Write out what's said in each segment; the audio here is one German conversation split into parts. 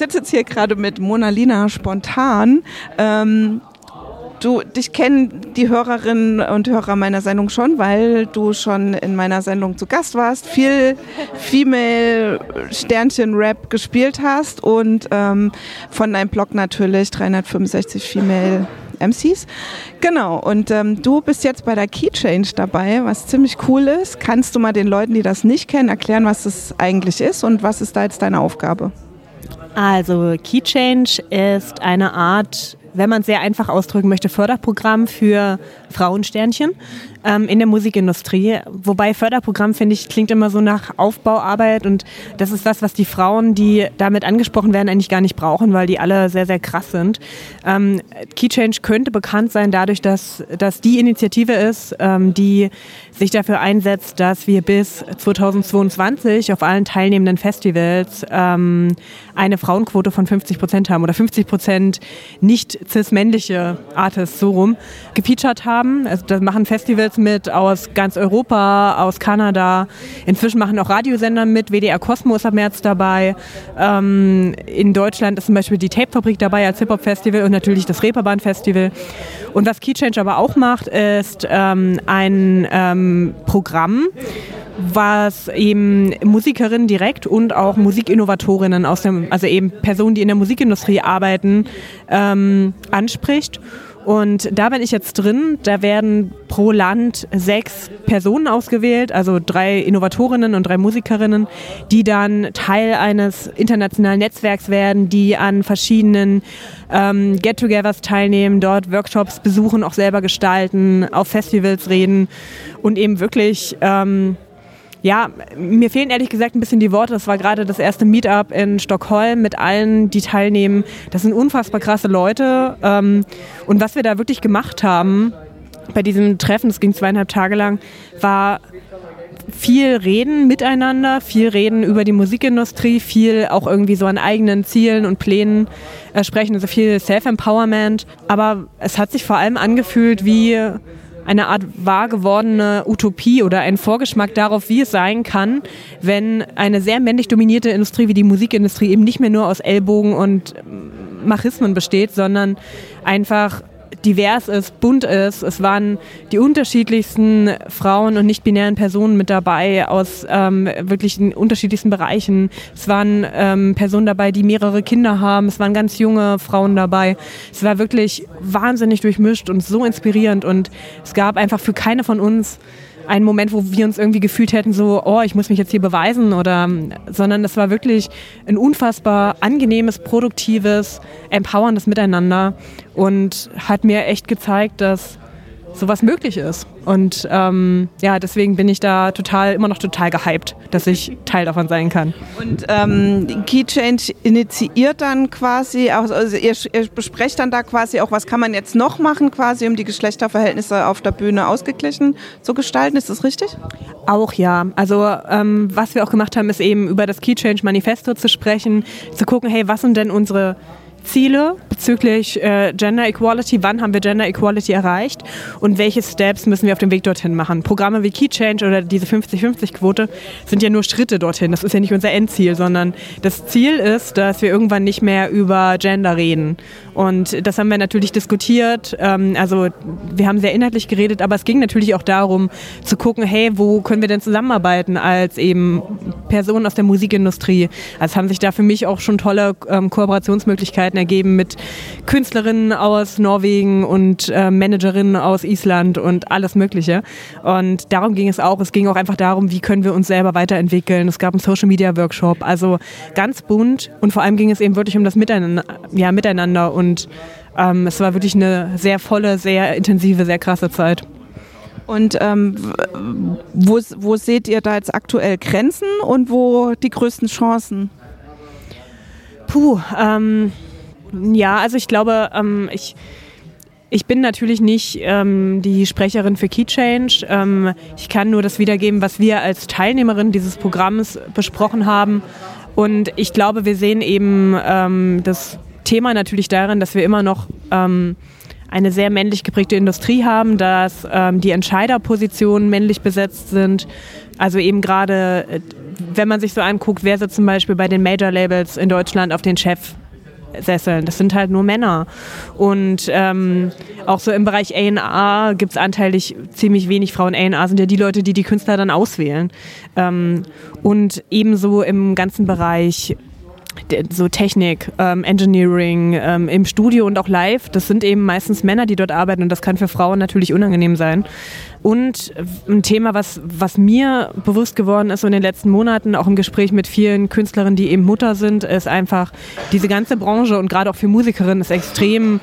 sitze jetzt hier gerade mit Monalina spontan. Ähm, du, dich kennen die Hörerinnen und Hörer meiner Sendung schon, weil du schon in meiner Sendung zu Gast warst, viel Female Sternchen Rap gespielt hast und ähm, von deinem Blog natürlich 365 Female MCs. Genau, und ähm, du bist jetzt bei der Key Change dabei, was ziemlich cool ist. Kannst du mal den Leuten, die das nicht kennen, erklären, was das eigentlich ist und was ist da jetzt deine Aufgabe? Also Key Change ist eine Art, wenn man es sehr einfach ausdrücken möchte, Förderprogramm für Frauensternchen ähm, in der Musikindustrie. Wobei Förderprogramm, finde ich, klingt immer so nach Aufbauarbeit und das ist das, was die Frauen, die damit angesprochen werden, eigentlich gar nicht brauchen, weil die alle sehr, sehr krass sind. Ähm, Key könnte bekannt sein dadurch, dass das die Initiative ist, ähm, die sich dafür einsetzt, dass wir bis 2022 auf allen teilnehmenden Festivals ähm, eine Frauenquote von 50 Prozent haben oder 50 Prozent nicht cis-männliche Artists so rum gefeatured haben. Also das machen Festivals jetzt mit aus ganz Europa, aus Kanada. Inzwischen machen auch Radiosender mit. WDR Cosmo ist ab März dabei. Ähm, in Deutschland ist zum Beispiel die Tape-Fabrik dabei als Hip-Hop-Festival und natürlich das Reeperbahn-Festival. Und was Keychange aber auch macht, ist ähm, ein ähm, Programm, was eben Musikerinnen direkt und auch Musikinnovatorinnen aus dem, also eben Personen, die in der Musikindustrie arbeiten, ähm, anspricht und da bin ich jetzt drin. Da werden pro Land sechs Personen ausgewählt, also drei Innovatorinnen und drei Musikerinnen, die dann Teil eines internationalen Netzwerks werden, die an verschiedenen ähm, Get-togethers teilnehmen, dort Workshops besuchen, auch selber gestalten, auf Festivals reden und eben wirklich ähm, ja, mir fehlen ehrlich gesagt ein bisschen die Worte. Das war gerade das erste Meetup in Stockholm mit allen, die teilnehmen. Das sind unfassbar krasse Leute. Ähm, und was wir da wirklich gemacht haben bei diesem Treffen, das ging zweieinhalb Tage lang, war viel reden miteinander, viel reden über die Musikindustrie, viel auch irgendwie so an eigenen Zielen und Plänen äh, sprechen, also viel Self-Empowerment. Aber es hat sich vor allem angefühlt wie eine Art wahr gewordene Utopie oder ein Vorgeschmack darauf, wie es sein kann, wenn eine sehr männlich dominierte Industrie wie die Musikindustrie eben nicht mehr nur aus Ellbogen und Machismen besteht, sondern einfach divers ist, bunt ist. Es waren die unterschiedlichsten Frauen und nicht-binären Personen mit dabei aus ähm, wirklich den unterschiedlichsten Bereichen. Es waren ähm, Personen dabei, die mehrere Kinder haben. Es waren ganz junge Frauen dabei. Es war wirklich wahnsinnig durchmischt und so inspirierend und es gab einfach für keine von uns ein Moment, wo wir uns irgendwie gefühlt hätten, so, oh, ich muss mich jetzt hier beweisen oder, sondern es war wirklich ein unfassbar angenehmes, produktives, empowerndes Miteinander und hat mir echt gezeigt, dass sowas möglich ist. Und ähm, ja, deswegen bin ich da total, immer noch total gehypt, dass ich Teil davon sein kann. Und ähm, Key Change initiiert dann quasi, also ihr, ihr, besprecht dann da quasi auch, was kann man jetzt noch machen, quasi, um die Geschlechterverhältnisse auf der Bühne ausgeglichen zu gestalten. Ist das richtig? Auch ja. Also ähm, was wir auch gemacht haben, ist eben über das Key Change Manifesto zu sprechen, zu gucken, hey, was sind denn unsere Ziele bezüglich äh, Gender Equality, wann haben wir Gender Equality erreicht und welche Steps müssen wir auf dem Weg dorthin machen. Programme wie Key Change oder diese 50-50-Quote sind ja nur Schritte dorthin. Das ist ja nicht unser Endziel, sondern das Ziel ist, dass wir irgendwann nicht mehr über Gender reden. Und das haben wir natürlich diskutiert. Ähm, also wir haben sehr inhaltlich geredet, aber es ging natürlich auch darum zu gucken, hey, wo können wir denn zusammenarbeiten als eben Personen aus der Musikindustrie. Also haben sich da für mich auch schon tolle ähm, Kooperationsmöglichkeiten ergeben mit Künstlerinnen aus Norwegen und äh, Managerinnen aus Island und alles Mögliche. Und darum ging es auch. Es ging auch einfach darum, wie können wir uns selber weiterentwickeln. Es gab einen Social Media Workshop, also ganz bunt und vor allem ging es eben wirklich um das Miteinander, ja, Miteinander und ähm, es war wirklich eine sehr volle, sehr intensive, sehr krasse Zeit. Und ähm, wo, wo seht ihr da jetzt aktuell Grenzen und wo die größten Chancen? Puh, ähm, ja, also ich glaube, ähm, ich, ich bin natürlich nicht ähm, die Sprecherin für Key Change. Ähm, ich kann nur das wiedergeben, was wir als Teilnehmerin dieses Programms besprochen haben. Und ich glaube, wir sehen eben ähm, das Thema natürlich darin, dass wir immer noch ähm, eine sehr männlich geprägte Industrie haben, dass ähm, die Entscheiderpositionen männlich besetzt sind. Also eben gerade, äh, wenn man sich so anguckt, wer sitzt zum Beispiel bei den Major Labels in Deutschland auf den Chef Sesseln. Das sind halt nur Männer. Und ähm, auch so im Bereich A&R gibt es anteilig ziemlich wenig Frauen. A&R sind ja die Leute, die die Künstler dann auswählen. Ähm, und ebenso im ganzen Bereich so Technik, ähm, Engineering ähm, im Studio und auch live, das sind eben meistens Männer, die dort arbeiten und das kann für Frauen natürlich unangenehm sein. Und ein Thema, was, was mir bewusst geworden ist so in den letzten Monaten, auch im Gespräch mit vielen Künstlerinnen, die eben Mutter sind, ist einfach, diese ganze Branche und gerade auch für Musikerinnen ist extrem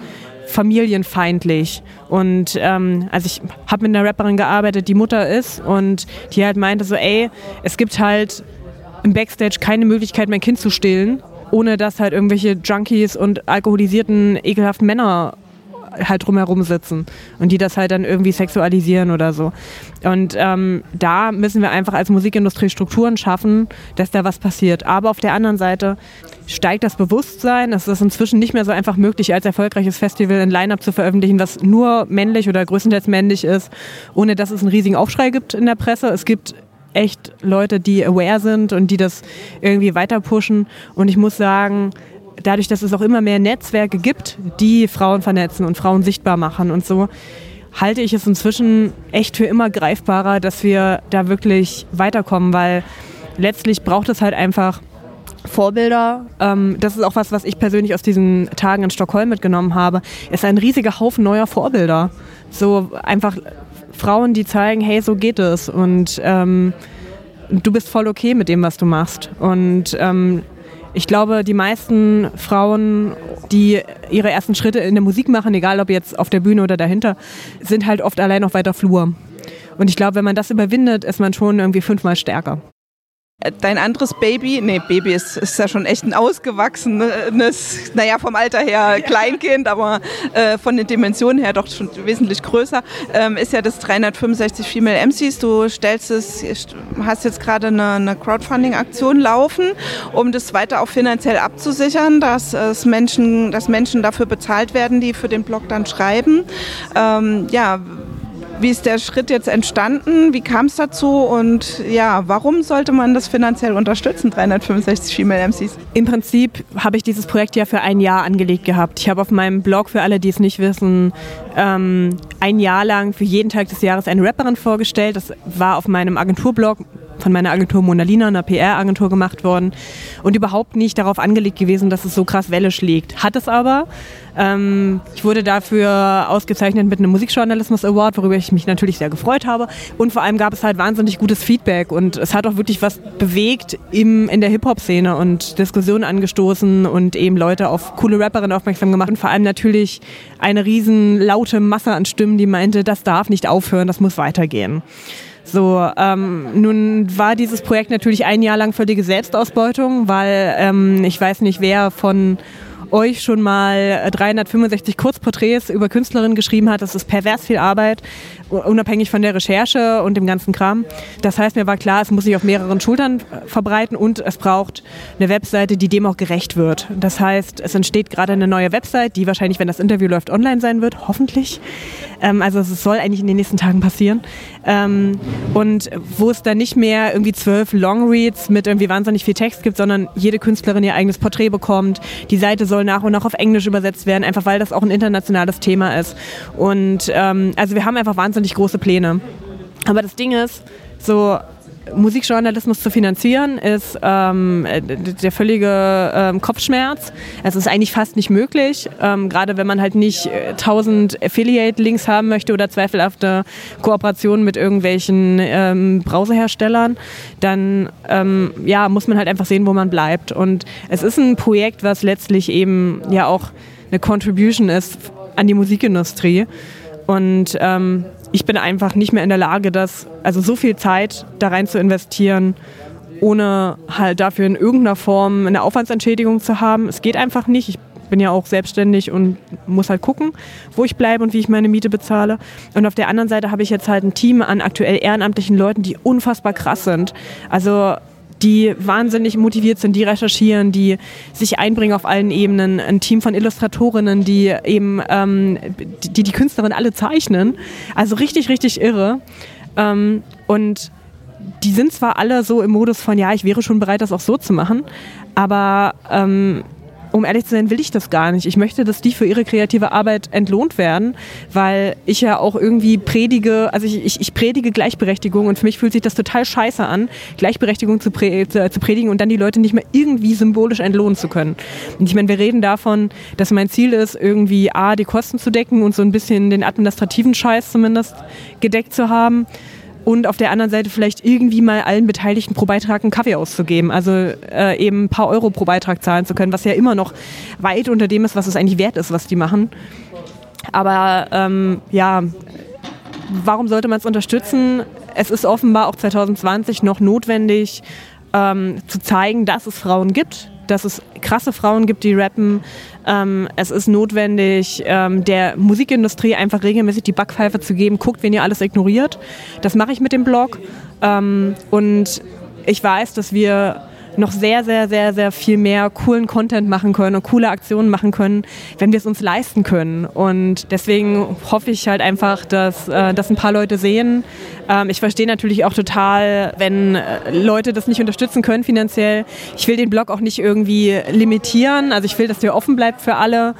familienfeindlich. Und ähm, also ich habe mit einer Rapperin gearbeitet, die Mutter ist und die halt meinte so, ey, es gibt halt im Backstage keine Möglichkeit, mein Kind zu stillen, ohne dass halt irgendwelche Junkies und alkoholisierten, ekelhaften Männer halt drumherum sitzen und die das halt dann irgendwie sexualisieren oder so. Und ähm, da müssen wir einfach als Musikindustrie Strukturen schaffen, dass da was passiert. Aber auf der anderen Seite steigt das Bewusstsein. Es ist inzwischen nicht mehr so einfach möglich, als erfolgreiches Festival ein Line-Up zu veröffentlichen, was nur männlich oder größtenteils männlich ist, ohne dass es einen riesigen Aufschrei gibt in der Presse. Es gibt echt Leute, die aware sind und die das irgendwie weiter pushen. Und ich muss sagen, dadurch, dass es auch immer mehr Netzwerke gibt, die Frauen vernetzen und Frauen sichtbar machen und so, halte ich es inzwischen echt für immer greifbarer, dass wir da wirklich weiterkommen, weil letztlich braucht es halt einfach Vorbilder. Ähm, das ist auch was, was ich persönlich aus diesen Tagen in Stockholm mitgenommen habe. Es ist ein riesiger Haufen neuer Vorbilder. So einfach Frauen, die zeigen, hey, so geht es und ähm, du bist voll okay mit dem, was du machst. Und ähm, ich glaube, die meisten Frauen, die ihre ersten Schritte in der Musik machen, egal ob jetzt auf der Bühne oder dahinter, sind halt oft allein auf weiter Flur. Und ich glaube, wenn man das überwindet, ist man schon irgendwie fünfmal stärker. Dein anderes Baby, nee, Baby ist, ist ja schon echt ein ausgewachsenes, naja, vom Alter her Kleinkind, aber äh, von den Dimensionen her doch schon wesentlich größer, ähm, ist ja das 365 Female MCs. Du stellst es, hast jetzt gerade eine, eine Crowdfunding-Aktion laufen, um das weiter auch finanziell abzusichern, dass es Menschen, dass Menschen dafür bezahlt werden, die für den Blog dann schreiben. Ähm, ja, wie ist der Schritt jetzt entstanden? Wie kam es dazu? Und ja, warum sollte man das finanziell unterstützen, 365 Female MCs? Im Prinzip habe ich dieses Projekt ja für ein Jahr angelegt gehabt. Ich habe auf meinem Blog, für alle, die es nicht wissen, ähm, ein Jahr lang für jeden Tag des Jahres eine Rapperin vorgestellt. Das war auf meinem Agenturblog von meiner Agentur Monalina, einer PR-Agentur gemacht worden und überhaupt nicht darauf angelegt gewesen, dass es so krass Welle schlägt. Hat es aber. Ähm, ich wurde dafür ausgezeichnet mit einem Musikjournalismus Award, worüber ich mich natürlich sehr gefreut habe. Und vor allem gab es halt wahnsinnig gutes Feedback und es hat auch wirklich was bewegt im, in der Hip-Hop-Szene und Diskussionen angestoßen und eben Leute auf coole Rapperinnen aufmerksam gemacht und vor allem natürlich eine riesen laute Masse an Stimmen, die meinte, das darf nicht aufhören, das muss weitergehen. So, ähm, nun war dieses Projekt natürlich ein Jahr lang völlige Selbstausbeutung, weil ähm, ich weiß nicht, wer von euch schon mal 365 Kurzporträts über Künstlerinnen geschrieben hat. Das ist pervers viel Arbeit, unabhängig von der Recherche und dem ganzen Kram. Das heißt, mir war klar, es muss sich auf mehreren Schultern äh, verbreiten und es braucht eine Webseite, die dem auch gerecht wird. Das heißt, es entsteht gerade eine neue Website, die wahrscheinlich, wenn das Interview läuft, online sein wird, hoffentlich. Ähm, also es soll eigentlich in den nächsten Tagen passieren. Ähm, und wo es dann nicht mehr irgendwie zwölf Longreads mit irgendwie wahnsinnig viel Text gibt, sondern jede Künstlerin ihr eigenes Porträt bekommt. Die Seite soll nach und nach auf Englisch übersetzt werden, einfach weil das auch ein internationales Thema ist. Und ähm, also wir haben einfach wahnsinnig große Pläne. Aber das Ding ist, so Musikjournalismus zu finanzieren, ist ähm, der völlige ähm, Kopfschmerz. Es ist eigentlich fast nicht möglich, ähm, gerade wenn man halt nicht äh, 1000 Affiliate-Links haben möchte oder zweifelhafte Kooperationen mit irgendwelchen ähm, Browserherstellern, dann ähm, ja, muss man halt einfach sehen, wo man bleibt. Und es ist ein Projekt, was letztlich eben ja auch eine Contribution ist an die Musikindustrie. Und ähm, ich bin einfach nicht mehr in der Lage, das, also so viel Zeit da rein zu investieren, ohne halt dafür in irgendeiner Form eine Aufwandsentschädigung zu haben. Es geht einfach nicht. Ich bin ja auch selbstständig und muss halt gucken, wo ich bleibe und wie ich meine Miete bezahle. Und auf der anderen Seite habe ich jetzt halt ein Team an aktuell ehrenamtlichen Leuten, die unfassbar krass sind. Also die wahnsinnig motiviert sind, die recherchieren, die sich einbringen auf allen Ebenen. Ein Team von Illustratorinnen, die eben ähm, die, die Künstlerin alle zeichnen. Also richtig, richtig irre. Ähm, und die sind zwar alle so im Modus von, ja, ich wäre schon bereit, das auch so zu machen, aber ähm, um ehrlich zu sein, will ich das gar nicht. Ich möchte, dass die für ihre kreative Arbeit entlohnt werden, weil ich ja auch irgendwie predige, also ich, ich, ich predige Gleichberechtigung und für mich fühlt sich das total scheiße an, Gleichberechtigung zu, prä, zu, zu, predigen und dann die Leute nicht mehr irgendwie symbolisch entlohnen zu können. Und ich meine, wir reden davon, dass mein Ziel ist, irgendwie A, die Kosten zu decken und so ein bisschen den administrativen Scheiß zumindest gedeckt zu haben und auf der anderen Seite vielleicht irgendwie mal allen Beteiligten pro Beitrag einen Kaffee auszugeben. Also äh, eben ein paar Euro pro Beitrag zahlen zu können, was ja immer noch weit unter dem ist, was es eigentlich wert ist, was die machen. Aber ähm, ja, warum sollte man es unterstützen? Es ist offenbar auch 2020 noch notwendig, ähm, zu zeigen, dass es Frauen gibt, dass es krasse Frauen gibt, die rappen. Ähm, es ist notwendig, ähm, der Musikindustrie einfach regelmäßig die Backpfeife zu geben, guckt, wen ihr alles ignoriert. Das mache ich mit dem Blog. Ähm, und ich weiß, dass wir noch sehr, sehr, sehr, sehr viel mehr coolen Content machen können und coole Aktionen machen können, wenn wir es uns leisten können. Und deswegen hoffe ich halt einfach, dass äh, das ein paar Leute sehen. Ähm, ich verstehe natürlich auch total, wenn äh, Leute das nicht unterstützen können finanziell. Ich will den Blog auch nicht irgendwie limitieren. Also ich will, dass der offen bleibt für alle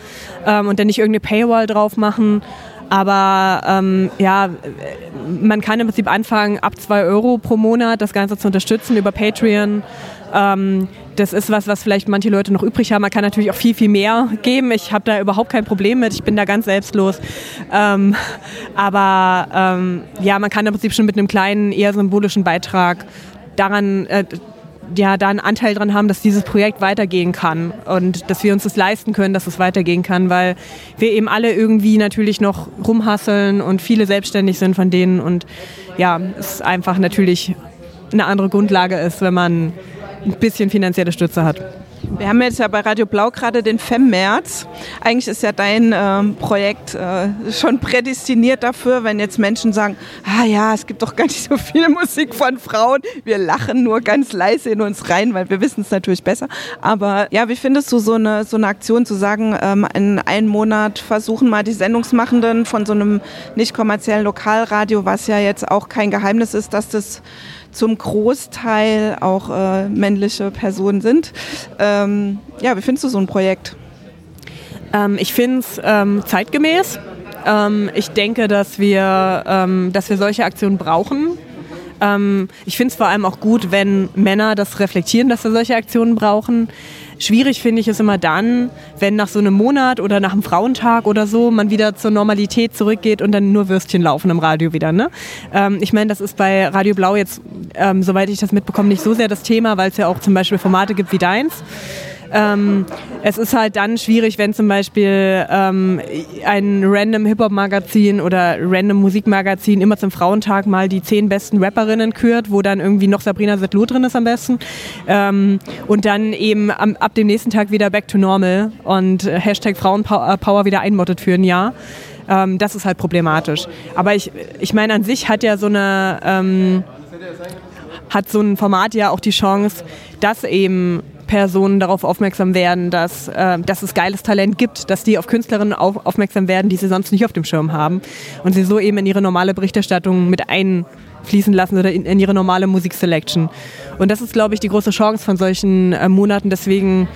ähm, und dann nicht irgendeine Paywall drauf machen. Aber ähm, ja, man kann im Prinzip anfangen, ab zwei Euro pro Monat das Ganze zu unterstützen über Patreon. Ähm, das ist was, was vielleicht manche Leute noch übrig haben. Man kann natürlich auch viel, viel mehr geben. Ich habe da überhaupt kein Problem mit. Ich bin da ganz selbstlos. Ähm, aber ähm, ja, man kann im Prinzip schon mit einem kleinen, eher symbolischen Beitrag daran äh, ja, da einen Anteil dran haben, dass dieses Projekt weitergehen kann und dass wir uns das leisten können, dass es weitergehen kann, weil wir eben alle irgendwie natürlich noch rumhasseln und viele selbstständig sind von denen und ja, es einfach natürlich eine andere Grundlage ist, wenn man ein bisschen finanzielle Stütze hat. Wir haben jetzt ja bei Radio Blau gerade den FEM-März. Eigentlich ist ja dein ähm, Projekt äh, schon prädestiniert dafür, wenn jetzt Menschen sagen, ah ja, es gibt doch gar nicht so viel Musik von Frauen. Wir lachen nur ganz leise in uns rein, weil wir wissen es natürlich besser. Aber ja, wie findest du so eine, so eine Aktion zu sagen, ähm, in einem Monat versuchen mal die Sendungsmachenden von so einem nicht kommerziellen Lokalradio, was ja jetzt auch kein Geheimnis ist, dass das zum Großteil auch äh, männliche Personen sind. Ähm, ja, wie findest du so ein Projekt? Ähm, ich finde es ähm, zeitgemäß. Ähm, ich denke, dass wir, ähm, dass wir solche Aktionen brauchen. Ähm, ich finde es vor allem auch gut, wenn Männer das reflektieren, dass wir solche Aktionen brauchen. Schwierig finde ich es immer dann, wenn nach so einem Monat oder nach einem Frauentag oder so man wieder zur Normalität zurückgeht und dann nur Würstchen laufen im Radio wieder. Ne? Ähm, ich meine, das ist bei Radio Blau jetzt, ähm, soweit ich das mitbekomme, nicht so sehr das Thema, weil es ja auch zum Beispiel Formate gibt wie deins. Ähm, es ist halt dann schwierig, wenn zum Beispiel ähm, ein random Hip-Hop-Magazin oder random Musikmagazin immer zum Frauentag mal die zehn besten Rapperinnen kürt, wo dann irgendwie noch Sabrina Settlow drin ist am besten. Ähm, und dann eben am, ab dem nächsten Tag wieder back to normal und Hashtag Frauenpower wieder einmottet für ein Jahr. Ähm, das ist halt problematisch. Aber ich, ich meine, an sich hat ja so eine ähm, hat so ein Format ja auch die Chance, dass eben Personen darauf aufmerksam werden, dass, äh, dass es geiles Talent gibt, dass die auf Künstlerinnen auf, aufmerksam werden, die sie sonst nicht auf dem Schirm haben und sie so eben in ihre normale Berichterstattung mit einfließen lassen oder in, in ihre normale Musikselection. Und das ist, glaube ich, die große Chance von solchen äh, Monaten. Deswegen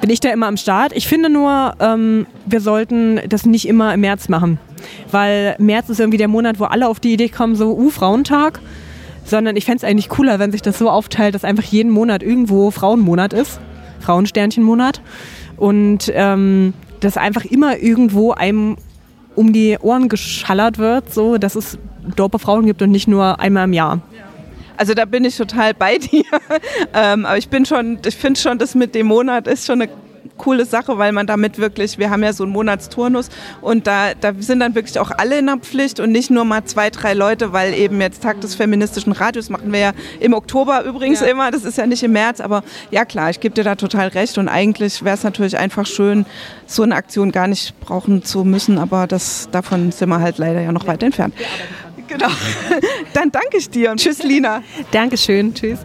bin ich da immer am Start. Ich finde nur, ähm, wir sollten das nicht immer im März machen, weil März ist irgendwie der Monat, wo alle auf die Idee kommen, so, uh, Frauentag sondern ich fände es eigentlich cooler, wenn sich das so aufteilt, dass einfach jeden Monat irgendwo Frauenmonat ist, Frauensternchenmonat und ähm, dass einfach immer irgendwo einem um die Ohren geschallert wird, so dass es dope Frauen gibt und nicht nur einmal im Jahr. Also da bin ich total bei dir. ähm, aber ich bin schon, ich finde schon, das mit dem Monat ist schon eine coole Sache, weil man damit wirklich, wir haben ja so einen Monatsturnus und da, da sind dann wirklich auch alle in der Pflicht und nicht nur mal zwei, drei Leute, weil eben jetzt Tag des feministischen Radios machen wir ja im Oktober übrigens ja. immer, das ist ja nicht im März, aber ja klar, ich gebe dir da total recht und eigentlich wäre es natürlich einfach schön, so eine Aktion gar nicht brauchen zu müssen, aber das, davon sind wir halt leider ja noch weit entfernt. Genau. Dann danke ich dir und tschüss, Lina. Dankeschön. Tschüss.